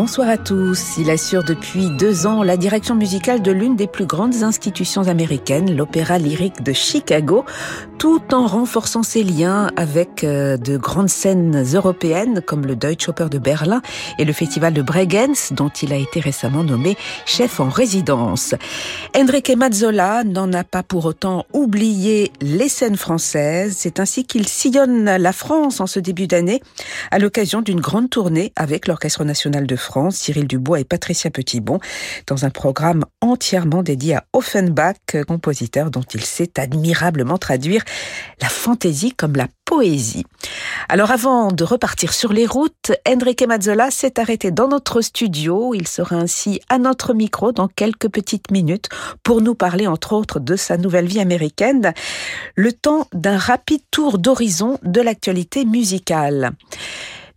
Bonsoir à tous. Il assure depuis deux ans la direction musicale de l'une des plus grandes institutions américaines, l'Opéra lyrique de Chicago, tout en renforçant ses liens avec euh, de grandes scènes européennes comme le Deutsche Oper de Berlin et le Festival de Bregenz, dont il a été récemment nommé chef en résidence. Enrique Mazzola n'en a pas pour autant oublié les scènes françaises. C'est ainsi qu'il sillonne la France en ce début d'année à l'occasion d'une grande tournée avec l'Orchestre national de France, Cyril Dubois et Patricia Petitbon, dans un programme entièrement dédié à Offenbach, compositeur dont il sait admirablement traduire la fantaisie comme la poésie. Alors avant de repartir sur les routes, Enrique Mazzola s'est arrêté dans notre studio. Il sera ainsi à notre micro dans quelques petites minutes pour nous parler entre autres de sa nouvelle vie américaine, le temps d'un rapide tour d'horizon de l'actualité musicale.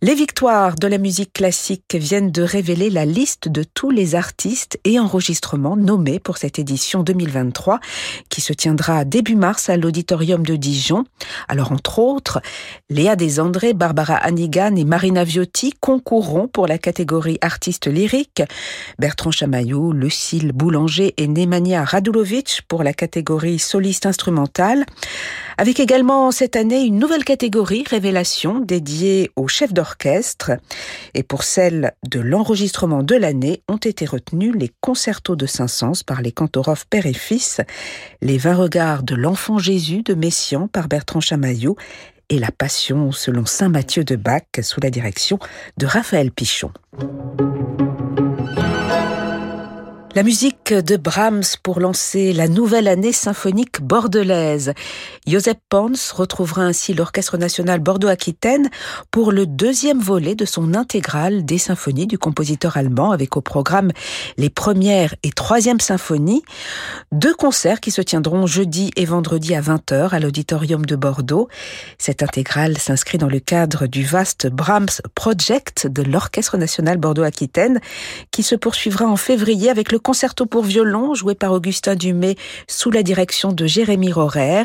Les victoires de la musique classique viennent de révéler la liste de tous les artistes et enregistrements nommés pour cette édition 2023 qui se tiendra début mars à l'auditorium de Dijon. Alors entre autres, Léa Desandré, Barbara Hannigan et Marina Viotti concourront pour la catégorie artiste lyrique, Bertrand Chamaillou, Lucille Boulanger et Nemanja Radulovic pour la catégorie soliste instrumentale, avec également cette année une nouvelle catégorie révélation dédiée aux chefs d'orchestre et pour celle de l'enregistrement de l'année ont été retenus les concertos de Saint-Saëns par les Cantorov père et fils, les vingt regards de l'enfant Jésus de Messiaen par Bertrand Chamaillot et la Passion selon Saint Matthieu de Bach sous la direction de Raphaël Pichon. La musique de Brahms pour lancer la nouvelle année symphonique bordelaise. Joseph Pons retrouvera ainsi l'Orchestre national Bordeaux-Aquitaine pour le deuxième volet de son intégrale des symphonies du compositeur allemand avec au programme les premières et troisième symphonies. Deux concerts qui se tiendront jeudi et vendredi à 20h à l'auditorium de Bordeaux. Cette intégrale s'inscrit dans le cadre du vaste Brahms Project de l'Orchestre national Bordeaux-Aquitaine qui se poursuivra en février avec le concerto pour violon joué par Augustin Dumay sous la direction de Jérémy Rorer.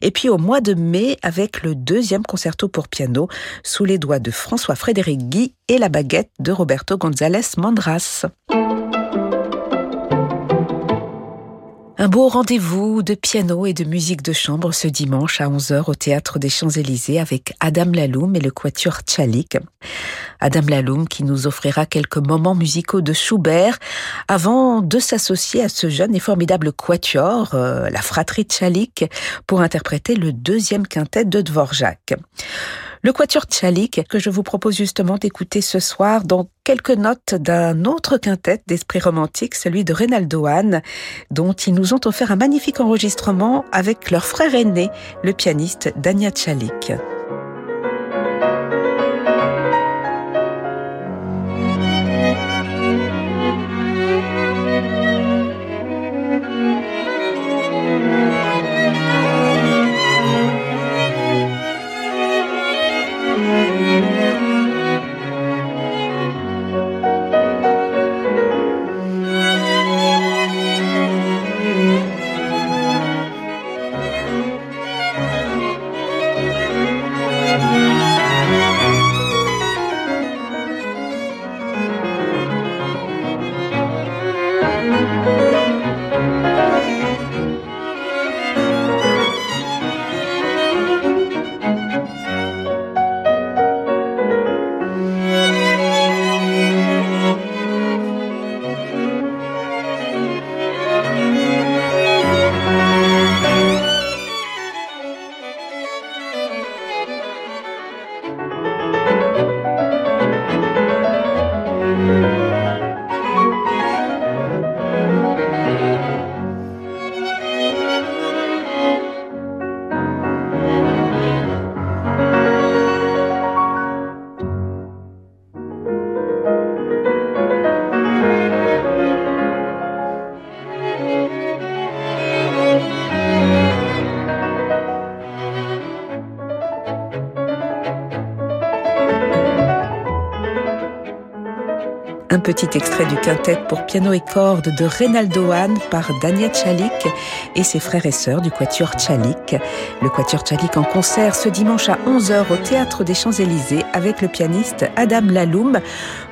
Et puis au mois de mai avec le deuxième concerto pour piano sous les doigts de François-Frédéric Guy et la baguette de Roberto González Mandras. Un beau rendez-vous de piano et de musique de chambre ce dimanche à 11h au Théâtre des Champs-Élysées avec Adam Laloum et le Quatuor Tchalik. Adam Laloum qui nous offrira quelques moments musicaux de Schubert avant de s'associer à ce jeune et formidable Quatuor, euh, la fratrie Tchalik, pour interpréter le deuxième quintet de Dvorak. Le Quatuor Tchalik, que je vous propose justement d'écouter ce soir dans quelques notes d'un autre quintet d'esprit romantique, celui de Reynaldo Hahn, dont ils nous ont offert un magnifique enregistrement avec leur frère aîné, le pianiste Dania Tchalik. Petit extrait du quintet pour piano et cordes de Reynaldo Hahn par Dania Chalik et ses frères et sœurs du Quatuor Chalik. Le Quatuor Chalik en concert ce dimanche à 11h au Théâtre des Champs-Élysées avec le pianiste Adam Laloum.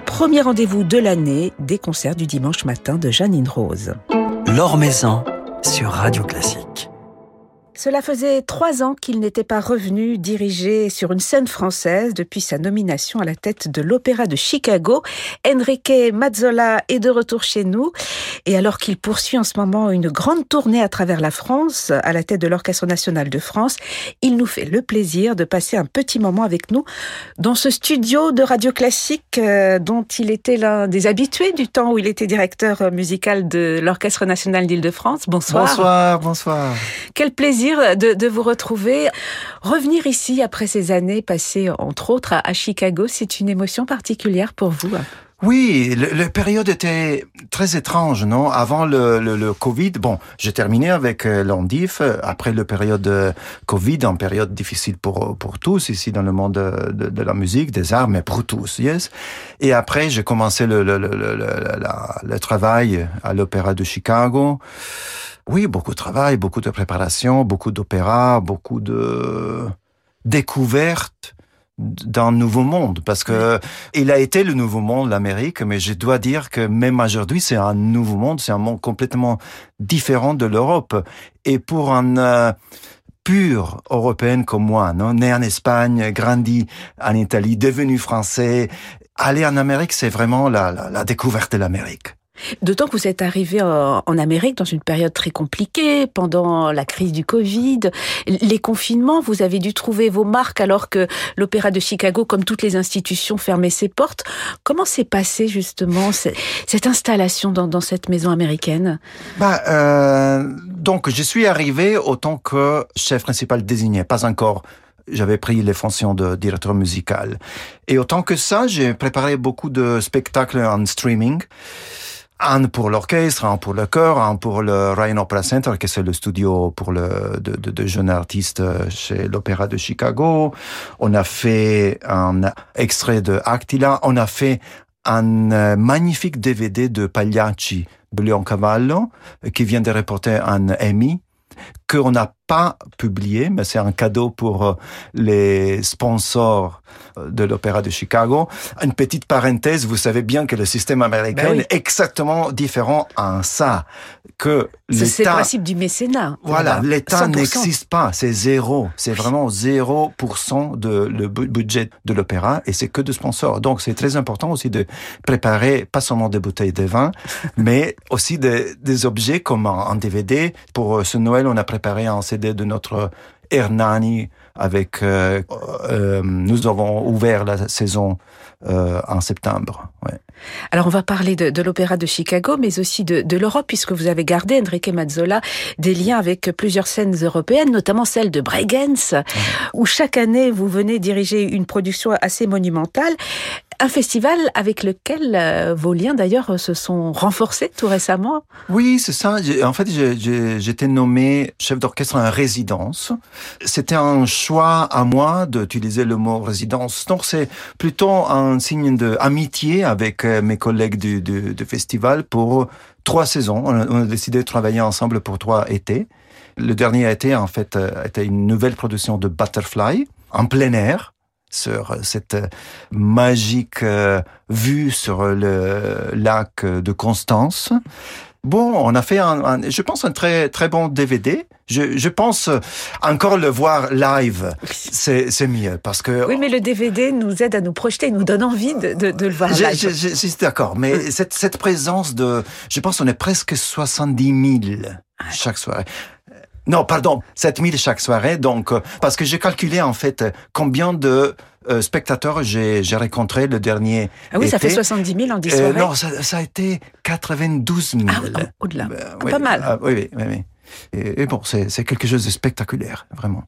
Premier rendez-vous de l'année des concerts du dimanche matin de Janine Rose. L'Or Maison sur Radio Classique. Cela faisait trois ans qu'il n'était pas revenu diriger sur une scène française depuis sa nomination à la tête de l'Opéra de Chicago. Enrique Mazzola est de retour chez nous. Et alors qu'il poursuit en ce moment une grande tournée à travers la France, à la tête de l'Orchestre national de France, il nous fait le plaisir de passer un petit moment avec nous dans ce studio de radio classique euh, dont il était l'un des habitués du temps où il était directeur musical de l'Orchestre national d'Île-de-France. Bonsoir. Bonsoir, bonsoir. Quel plaisir de, vous retrouver. Revenir ici après ces années passées, entre autres, à, Chicago, c'est une émotion particulière pour vous oui, la période était très étrange, non? Avant le, le, Covid, bon, j'ai terminé avec euh, l'Andif, après la période Covid, une période difficile pour pour tous ici dans le monde de, la musique, des arts, mais pour tous, yes? Et après, j'ai commencé le, le, le, le travail à l'Opéra de Chicago. Oui, beaucoup de travail, beaucoup de préparation, beaucoup d'opéra, beaucoup de découvertes d'un nouveau monde. Parce que il a été le nouveau monde l'Amérique mais je dois dire que même aujourd'hui c'est un nouveau monde c'est un monde complètement différent de l'Europe. Et pour un euh, pur européenne comme moi non né en Espagne grandi en Italie devenu français aller en Amérique c'est vraiment la, la, la découverte de l'Amérique D'autant que vous êtes arrivé en Amérique dans une période très compliquée, pendant la crise du Covid, les confinements, vous avez dû trouver vos marques alors que l'Opéra de Chicago, comme toutes les institutions, fermait ses portes. Comment s'est passée justement cette installation dans, cette maison américaine? Bah, euh, Donc, je suis arrivé autant que chef principal désigné, pas encore. J'avais pris les fonctions de directeur musical. Et autant que ça, j'ai préparé beaucoup de spectacles en streaming un pour l'orchestre, un pour le chœur, un pour le Ryan Opera Center, qui c'est le studio pour le de, de, de jeunes artistes chez l'Opéra de Chicago. On a fait un extrait de Actila. On a fait un euh, magnifique DVD de Pagliacci de Leon Cavallo, qui vient de reporter un Emmy qu'on n'a pas publié, mais c'est un cadeau pour euh, les sponsors euh, de l'Opéra de Chicago. Une petite parenthèse, vous savez bien que le système américain ben est exactement différent en ça. Que c'est le principe du mécénat. Voilà, l'État n'existe pas, c'est zéro. C'est vraiment 0% de le budget de l'opéra et c'est que de sponsors. Donc c'est très important aussi de préparer pas seulement des bouteilles de vin, mais aussi des, des objets comme un, DVD. Pour euh, ce Noël, on a préparé un CD de notre Hernani avec euh, euh, nous avons ouvert la saison euh, en septembre. Ouais. Alors on va parler de, de l'opéra de Chicago, mais aussi de, de l'Europe, puisque vous avez gardé Enrique Mazzola des liens avec plusieurs scènes européennes, notamment celle de Bregenz, où chaque année vous venez diriger une production assez monumentale. Un festival avec lequel euh, vos liens d'ailleurs se sont renforcés tout récemment? Oui, c'est ça. En fait, j'étais nommé chef d'orchestre en résidence. C'était un choix à moi d'utiliser le mot résidence. Donc c'est plutôt un signe d'amitié avec euh, mes collègues du, du, du, festival pour trois saisons. On a, on a décidé de travailler ensemble pour trois étés. Le dernier été, en fait, euh, était une nouvelle production de Butterfly en plein air sur cette magique euh, vue sur le lac de Constance. Bon, on a fait un, un, je pense un très très bon DVD. Je, je pense encore le voir live, c'est c'est mieux parce que. Oui, mais le DVD nous aide à nous projeter, nous donne envie de, de, de le voir live. Je, je, je suis d'accord, mais cette cette présence de, je pense, on est presque 70 000 chaque soirée. Non, pardon, 7000 chaque soirée. Donc, euh, parce que j'ai calculé en fait combien de euh, spectateurs j'ai rencontré le dernier. Ah oui, été. ça fait 70 000 en 10 soirées. Euh, non, ça, ça, a été 92 000. Ah, au-delà. Euh, oui, pas mal. Ah, oui, oui, oui. Et, et bon, c'est quelque chose de spectaculaire, vraiment.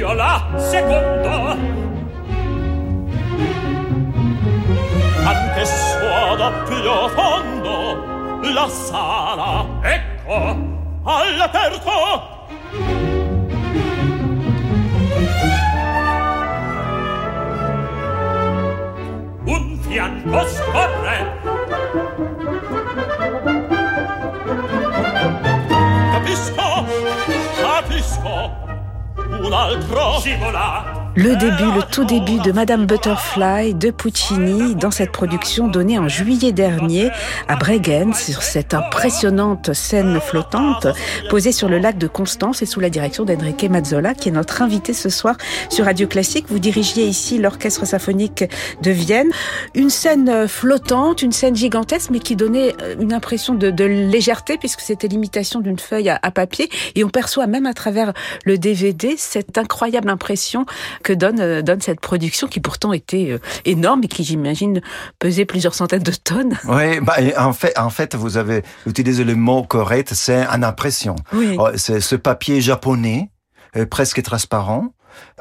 io la seconda anch'esso doppio fondo la sala ecco all'aperto un altro? Scivola Le début, le tout début de Madame Butterfly de Puccini dans cette production donnée en juillet dernier à Bregenz sur cette impressionnante scène flottante posée sur le lac de Constance et sous la direction d'Enrique Mazzola qui est notre invité ce soir sur Radio Classique. Vous dirigiez ici l'orchestre symphonique de Vienne. Une scène flottante, une scène gigantesque mais qui donnait une impression de, légèreté puisque c'était l'imitation d'une feuille à, papier et on perçoit même à travers le DVD cette incroyable impression donne, euh, donne cette production qui pourtant était euh, énorme et qui, j'imagine, pesait plusieurs centaines de tonnes. Oui, bah, en, fait, en fait, vous avez utilisé le mot correct, c'est une impression. Oui. Oh, C'est ce papier japonais, euh, presque transparent.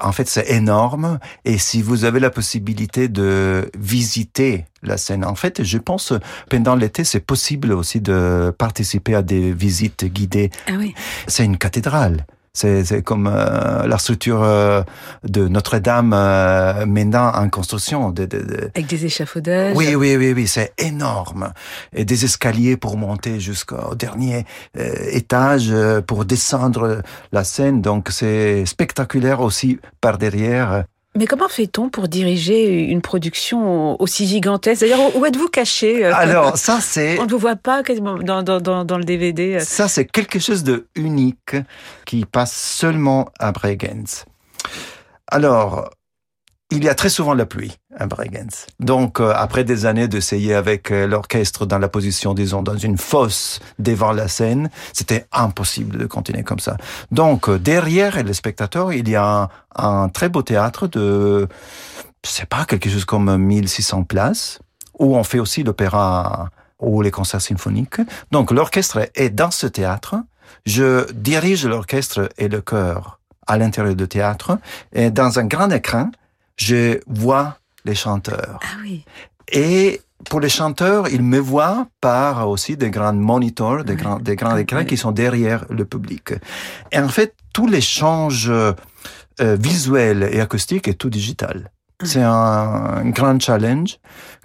En fait, c'est énorme. Et si vous avez la possibilité de visiter la scène, en fait, je pense, pendant l'été, c'est possible aussi de participer à des visites guidées. Ah oui. C'est une cathédrale. C'est comme euh, la structure euh, de Notre-Dame euh, maintenant en construction. De, de, de- Avec des échafaudages. Oui, oui, oui, oui, c'est énorme. Et des escaliers pour monter jusqu'au dernier euh, étage, euh, pour descendre la scène. Donc c'est spectaculaire aussi par derrière. Mais comment fait-on pour diriger une production aussi gigantesque? D'ailleurs, où êtes-vous caché euh, Alors ça c'est On ne vous voit pas quasiment dans, dans, le DVD. euh? Ça, c'est quelque chose de unique qui passe seulement à Bregenz. Alors, il y a très souvent la pluie à Bregenz. Donc, euh, après des années d'essayer avec euh, l'orchestre dans la position, disons, dans une fosse devant la scène, c'était impossible de continuer comme ça. Donc, euh, derrière les spectateurs, il y a un, un très beau théâtre de, je sais pas, quelque chose comme 1600 places, où on fait aussi l'opéra ou les concerts symphoniques. Donc l'orchestre est dans ce théâtre. Je dirige l'orchestre et le chœur à l'intérieur du théâtre. Et dans un grand écran, je vois les chanteurs. Ah oui. Et pour les chanteurs, ils me voient par aussi des grands monitors, des grands, des grands écrans ouais. qui sont derrière le public. Et en fait, tout l'échange euh, visuel et acoustique est tout digital. C'est un, un grand challenge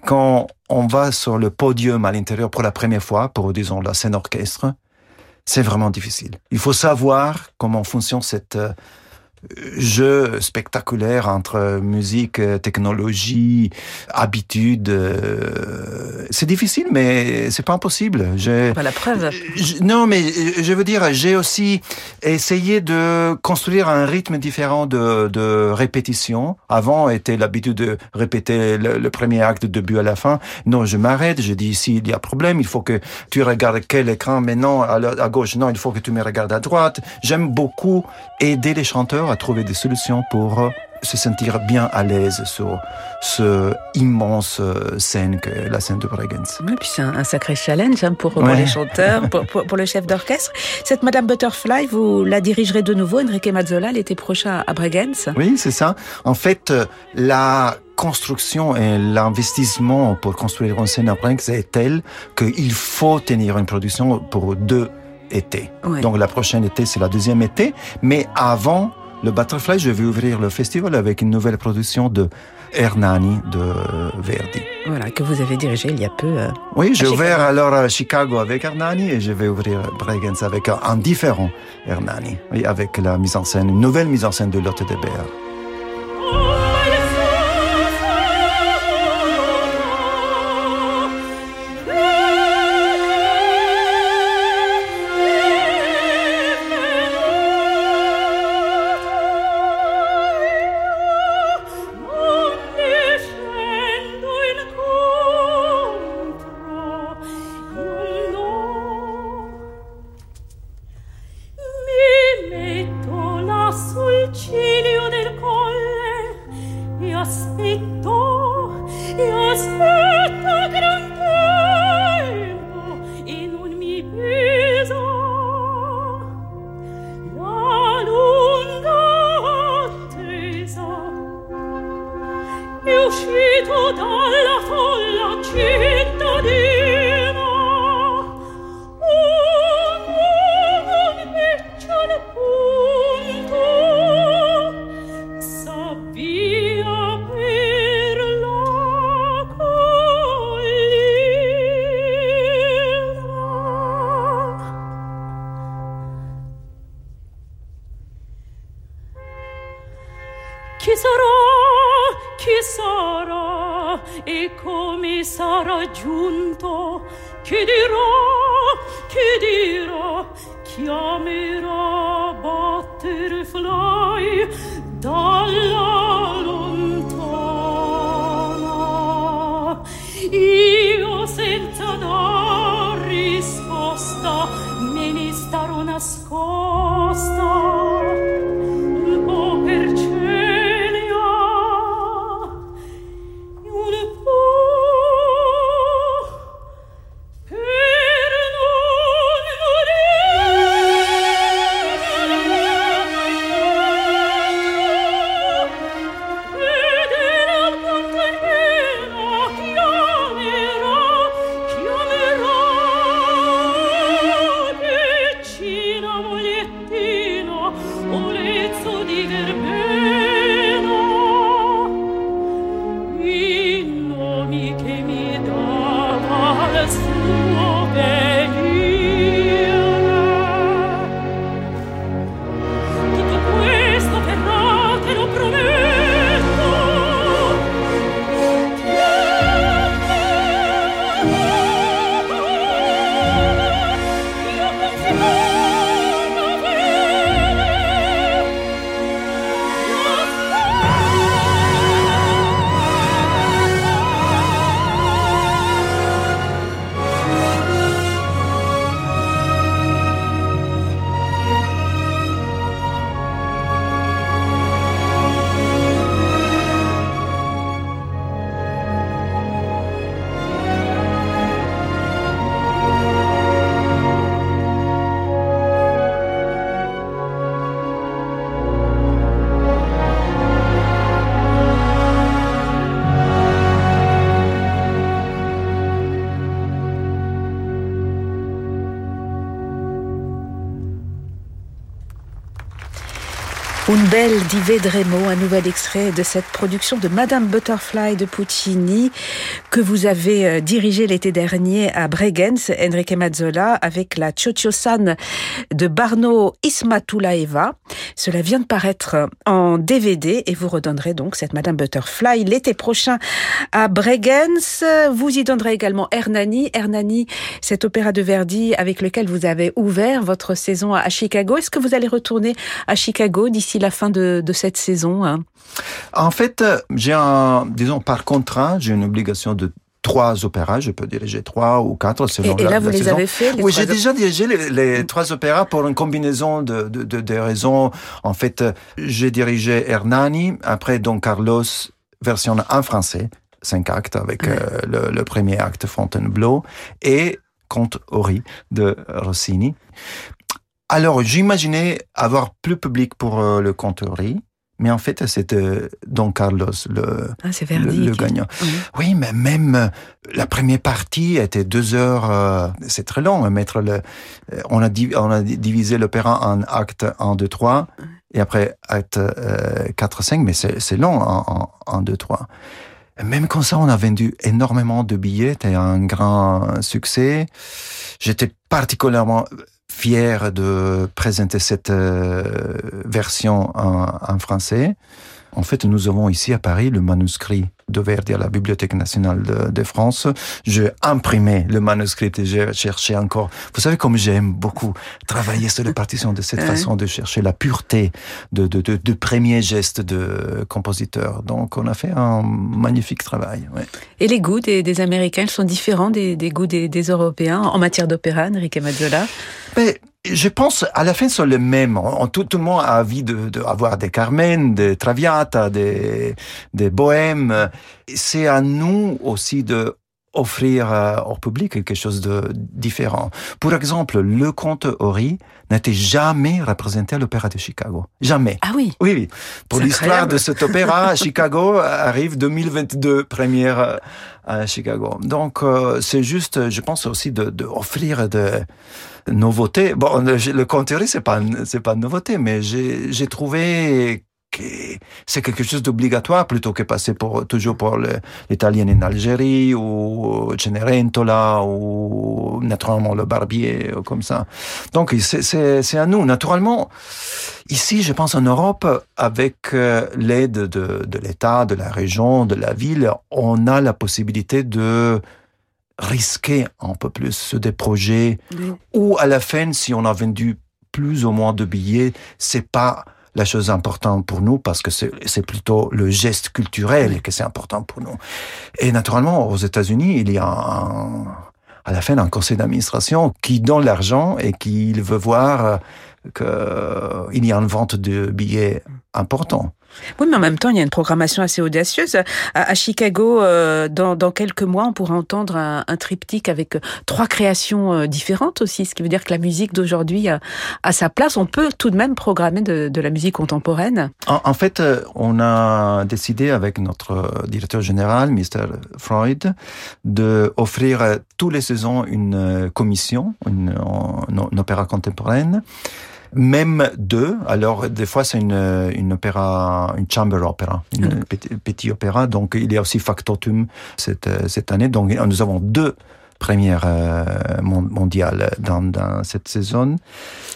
quand on va sur le podium à l'intérieur pour la première fois, pour disons la scène orchestre. C'est vraiment difficile. Il faut savoir comment fonctionne cette euh, jeu spectaculaire entre musique, euh, technologie, habitude. euh, C'est difficile, mais c'est pas impossible. J'ai Pas la preuve. je- non, mais euh, je veux dire, j'ai aussi essayé de construire un rythme différent de, de répétition. Avant, était l'habitude de répéter le, le premier acte du début à la fin. Non, je m'arrête, je dis, ici, il y a problème, il faut que tu regardes quel écran, mais non, à, la- à gauche, non, il faut que tu me regardes à droite. J'aime beaucoup aider les chanteurs à trouver des solutions pour euh, se sentir bien à l'aise sur ce immense euh, scène que la scène de Bregenz. Oui, puis c'est un, un sacré challenge hein, pour, les chanteurs, pour, pour, pour le chef d'orchestre. Cette Madame Butterfly, vous la dirigerez de nouveau, Enrique Mazzola, l'été prochain à Bregenz. Oui, c'est ça. En fait, euh, la construction et l'investissement pour construire une scène à Bregenz est tel qu'il faut tenir une production pour deux étés. Ouais. Donc la prochaine été, c'est la deuxième été. Mais avant le Butterfly, je vais ouvrir le festival avec une nouvelle production de Hernani de Verdi. Voilà, que vous avez dirigé il y a peu. euh. Oui, j'ai ouvert alors à Chicago avec Hernani et je vais ouvrir Bregenz avec un, un différent Hernani. Oui, avec la mise en scène, une nouvelle mise en scène de Lotte de Beer. Di Vedremo, un nouvel extrait de cette production de Madame Butterfly de Puccini que vous avez euh, dirigé l'été dernier à Bregenz, Enrique Mazzola, avec la Chocho-san de Barno Ismatulaeva. Cela vient de paraître en DVD et vous redonnerez donc cette Madame Butterfly l'été prochain à Bregenz. Vous y donnerez également Hernani. Hernani, cet opéra de Verdi avec lequel vous avez ouvert votre saison à Chicago. Est-ce que vous allez retourner à Chicago d'ici la fin de, cette saison hein? En fait, j'ai un, disons, par contrat, j'ai une obligation de trois opéras, je peux diriger trois ou quatre selon et, et là, vous les avez fait Oui, j'ai déjà dirigé les, trois opéras pour une combinaison de, de, de, raisons. En fait, j'ai dirigé Hernani, après Don Carlos, version en français, cinq actes avec euh, le, le, premier acte Fontainebleau et Conte Ori de Rossini. Alors, j'imaginais avoir plus public pour euh, le Conterie, mais en fait, c'était Don Carlos le, ah, le, gagnant. Oui. mais même euh, la première partie était deux heures. Euh, c'est très long. Hein, mettre le, on a on a divisé l'opéra en acte 1, 2, 3 et après acte 4, 5, mais c'est long en, en, 2, 3. Même comme ça, on a vendu énormément de billets. C'était un grand succès. J'étais particulièrement fier de présenter cette euh, version en, en, français. En fait, nous avons ici à Paris le manuscrit de Verdi à la Bibliothèque nationale de, France. J'ai imprimé le manuscrit et j'ai cherché encore. Vous savez comme j'aime beaucoup travailler sur les partitions de cette façon de chercher la pureté de, de, de, de premiers gestes de compositeur. Donc, on a fait un magnifique travail. Ouais. Et les goûts des, des Américains sont différents des, des goûts des, des, Européens en matière d'opéra, Enrique Mazzola? Mais je pense à la fin sont les mêmes. tout, le monde a envie de, avoir des Carmen, des Traviata, des, des bohèmes. C'est à nous aussi de offrir euh, au public quelque chose de différent. Pour exemple, le comte Ori n'était jamais représenté à l'opéra de Chicago. Jamais. Ah oui. Oui, oui. Pour l'histoire de cet opéra, Chicago arrive 2022, première euh, à Chicago. Donc, euh, c'est juste, je pense aussi de, de offrir de nouveautés. Bon, le, le Ori, c'est pas, c'est pas une nouveauté, mais j'ai trouvé c'est quelque chose d'obligatoire plutôt que passer pour, toujours pour l'italien en Algérie ou Cenerentola ou naturellement le barbier comme ça. Donc c'est à nous. Naturellement, ici, je pense en Europe, avec euh, l'aide de, de l'État, de la région, de la ville, on a la possibilité de risquer un peu plus des projets ou à la fin, si on a vendu plus ou moins de billets, c'est pas la chose importante pour nous parce que c'est plutôt le geste culturel que c'est important pour nous. Et naturellement, aux États-Unis, il y a à la fin un conseil d'administration qui donne l'argent et qui veut voir qu'il y a une vente de billets important. Oui, mais en même temps, il y a une programmation assez audacieuse. À, Chicago, euh, dans, quelques mois, on pourra entendre un, triptyque avec euh, trois créations euh, différentes aussi, ce qui veut dire que la musique d'aujourd'hui a, sa place. On peut tout de même programmer de, la musique contemporaine. En, fait, on a décidé avec notre directeur général, Mr. Freud, de offrir tous les saisons une commission, une, une opéra contemporaine même deux. Alors, des fois, c'est une, une opéra, une chamber opera, une mm. petit, opéra. Donc, il y a aussi Factotum cette, cette année. Donc, nous avons deux première euh, mondiale dans, dans, cette saison.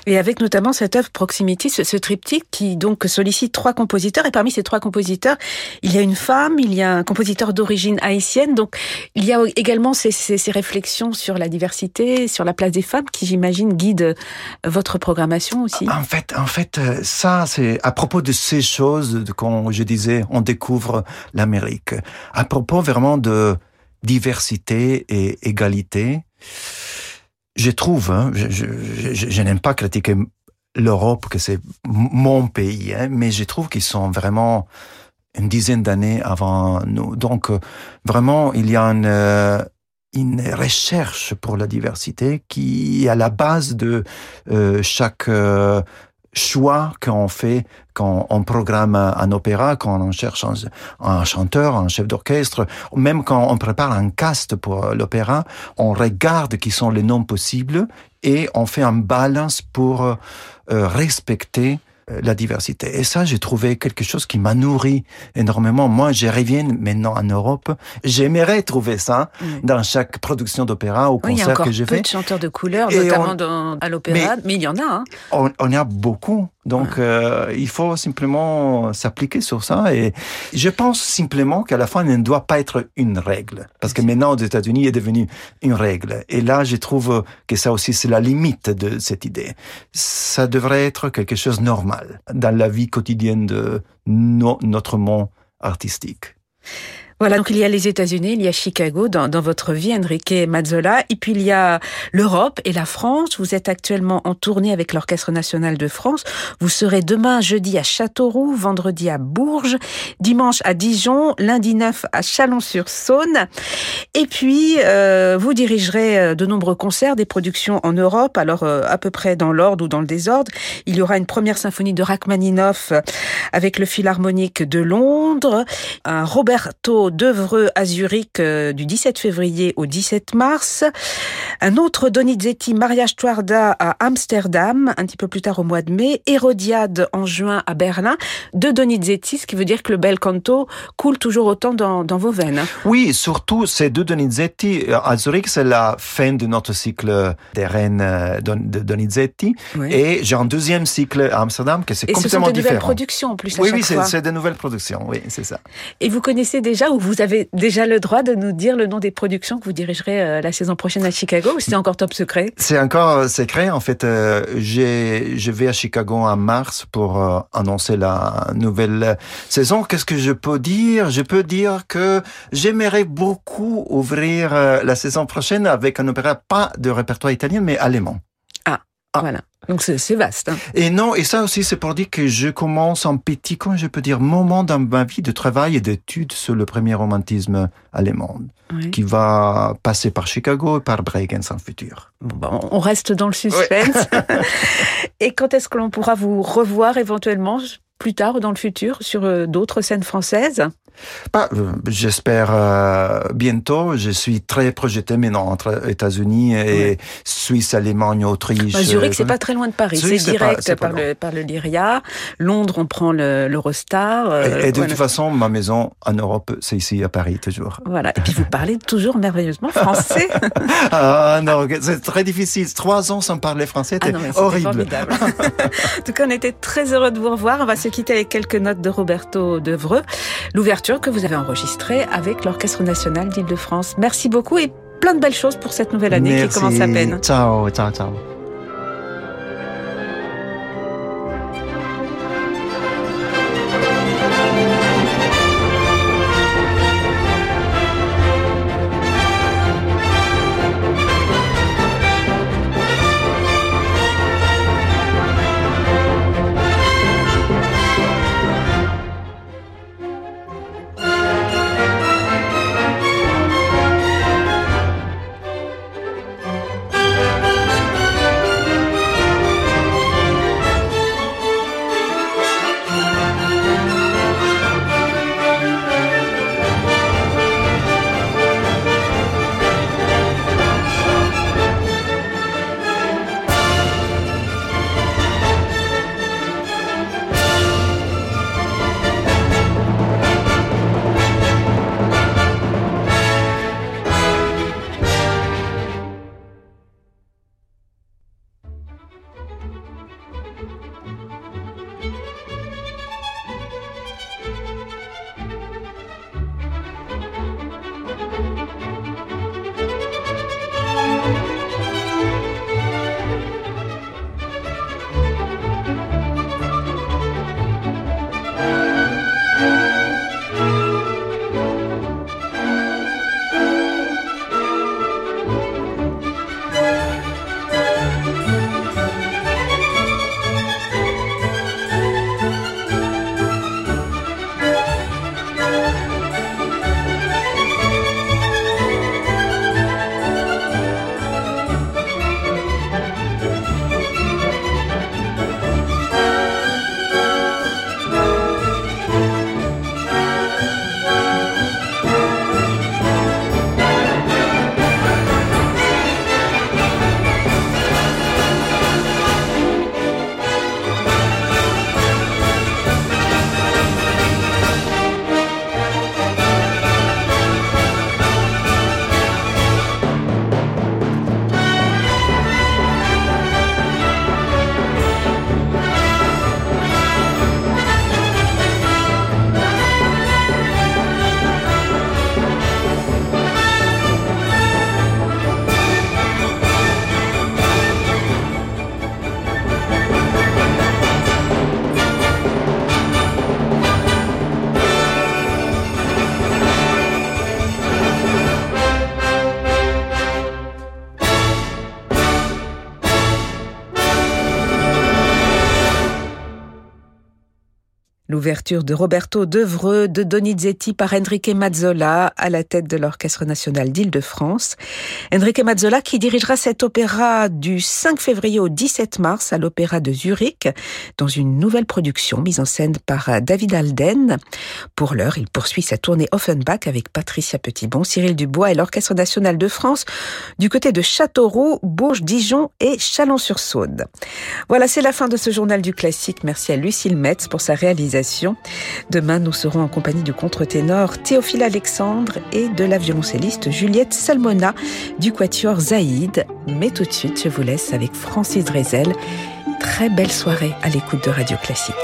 Et avec notamment cette œuvre Proximity, ce, triptyque qui donc sollicite trois compositeurs. Et parmi ces trois compositeurs, il y a une femme, il y a un compositeur d'origine haïtienne. Donc il y a également ces, ces, ces, réflexions sur la diversité, sur la place des femmes qui, j'imagine, guident votre programmation aussi. En fait, en fait, euh, ça, c'est à propos de ces choses, quand je disais, on découvre l'Amérique. À propos vraiment de diversité et égalité. Je trouve, hein, je, je, je, n'aime pas critiquer l'Europe, que c'est mon pays, hein, mais je trouve qu'ils sont vraiment une dizaine d'années avant nous. Donc, euh, vraiment, il y a une, euh, une recherche pour la diversité qui est à la base de euh, chaque choix qu'on fait quand on programme un opéra, quand on cherche un, chanteur, un chef d'orchestre, même quand on prépare un cast pour l'opéra, on regarde qui sont les noms possibles et on fait un balance pour euh, respecter la diversité. Et ça, j'ai trouvé quelque chose qui m'a nourri énormément. Moi, je reviens maintenant en Europe. J'aimerais trouver ça dans chaque production d'opéra ou concert que j'ai fait. Il y a peu de chanteurs de couleur, notamment dans, à l'opéra, mais, il y en a. Hein. On, on y a beaucoup. Donc, euh, il faut simplement s'appliquer sur ça. Et je pense simplement qu'à la fin, il ne doit pas être une règle. Parce que maintenant, aux États-Unis, il est devenu une règle. Et là, je trouve que ça aussi, c'est la limite de cette idée. Ça devrait être quelque chose de normal dans la vie quotidienne de notre monde artistique. Voilà, donc il y a les États-Unis, il y a Chicago dans, dans, votre vie, Enrique Mazzola, et puis il y a l'Europe et la France. Vous êtes actuellement en tournée avec l'Orchestre national de France. Vous serez demain jeudi à Châteauroux, vendredi à Bourges, dimanche à Dijon, lundi 9 à Chalon-sur-Saône. Et puis, euh, vous dirigerez euh, de nombreux concerts, des productions en Europe, alors euh, à peu près dans l'ordre ou dans le désordre. Il y aura une première symphonie de Rachmaninoff avec le Philharmonique de Londres, un Roberto d'Evreux à Zurich euh, du 17 février au 17 mars. Un autre Donizetti, Mariage Tuarda à Amsterdam, un petit peu plus tard au mois de mai. Hérodiade en juin à Berlin. Deux Donizetti, ce qui veut dire que le bel canto coule toujours autant dans, vos veines. Oui, surtout ces deux Donizetti. À Zurich, c'est la fin de notre cycle des reines euh, de Donizetti. Et j'ai un deuxième cycle à Amsterdam que c'est complètement différent. Et ce sont de nouvelles productions en plus. À oui, oui, c'est de nouvelles productions. Oui, c'est ça. Et vous connaissez déjà vous avez déjà le droit de nous dire le nom des productions que vous dirigerez euh, la saison prochaine à Chicago ou c'est encore top secret? C'est encore euh, secret. En fait, euh, je vais à Chicago en mars pour annoncer la nouvelle saison. Qu'est-ce que je peux dire? Je peux dire que j'aimerais beaucoup ouvrir la saison prochaine avec un opéra pas de répertoire italien mais allemand. Ah. Voilà. Donc c'est vaste. Hein. Et non, et ça aussi, c'est pour dire que je commence en petit, comment je peux dire, moment dans ma vie de travail et d'études sur le premier romantisme allemand, qui va passer par Chicago et par Bregenz en futur. Bon, on reste dans le suspense. et quand est-ce que l'on pourra vous revoir éventuellement plus tard dans le futur sur euh, d'autres scènes françaises? Bah, euh, J'espère euh, bientôt. Je suis très projeté maintenant entre États-Unis et Suisse, Allemagne, Autriche. Bah, Zurich, c'est pas très loin de Paris. C'est direct par, le, par le Lyria. Londres, on prend l'Eurostar. et, de toute façon, ma maison en Europe, c'est ici à Paris toujours. Voilà. Et puis vous parlez toujours merveilleusement français. ah non, c'est très difficile. Trois ans sans parler français, ah horrible. en tout cas, on était très heureux de vous revoir. On va se quitter avec quelques notes de Roberto Devreux. L'ouverture que vous avez enregistrée avec l'Orchestre National d'Île-de-France. Merci beaucoup et plein de belles choses pour cette nouvelle année qui commence à peine. Ciao, ciao, ciao. L'ouverture de Roberto Devreux de Donizetti par Enrique Mazzola à la tête de l'Orchestre national d'Île-de-France. Enrique Mazzola qui dirigera cet opéra du 5 février au 17 mars à l'Opéra de Zurich dans une nouvelle production mise en scène par David Alden. Pour l'heure, il poursuit sa tournée Offenbach avec Patricia Petitbon, Cyril Dubois et l'Orchestre national de France du côté de Châteauroux, Bourges, Dijon et Chalon-sur-Saône. Voilà, c'est la fin de ce journal du classique. Merci à Lucille Metz pour sa Demain, nous serons en compagnie du contre-ténor Théophile Alexandre et de la violoncelliste Juliette Salmona du quatuor Zaïd. Mais tout de suite, je vous laisse avec Francis Drezel. Très belle soirée à l'écoute de Radio Classique.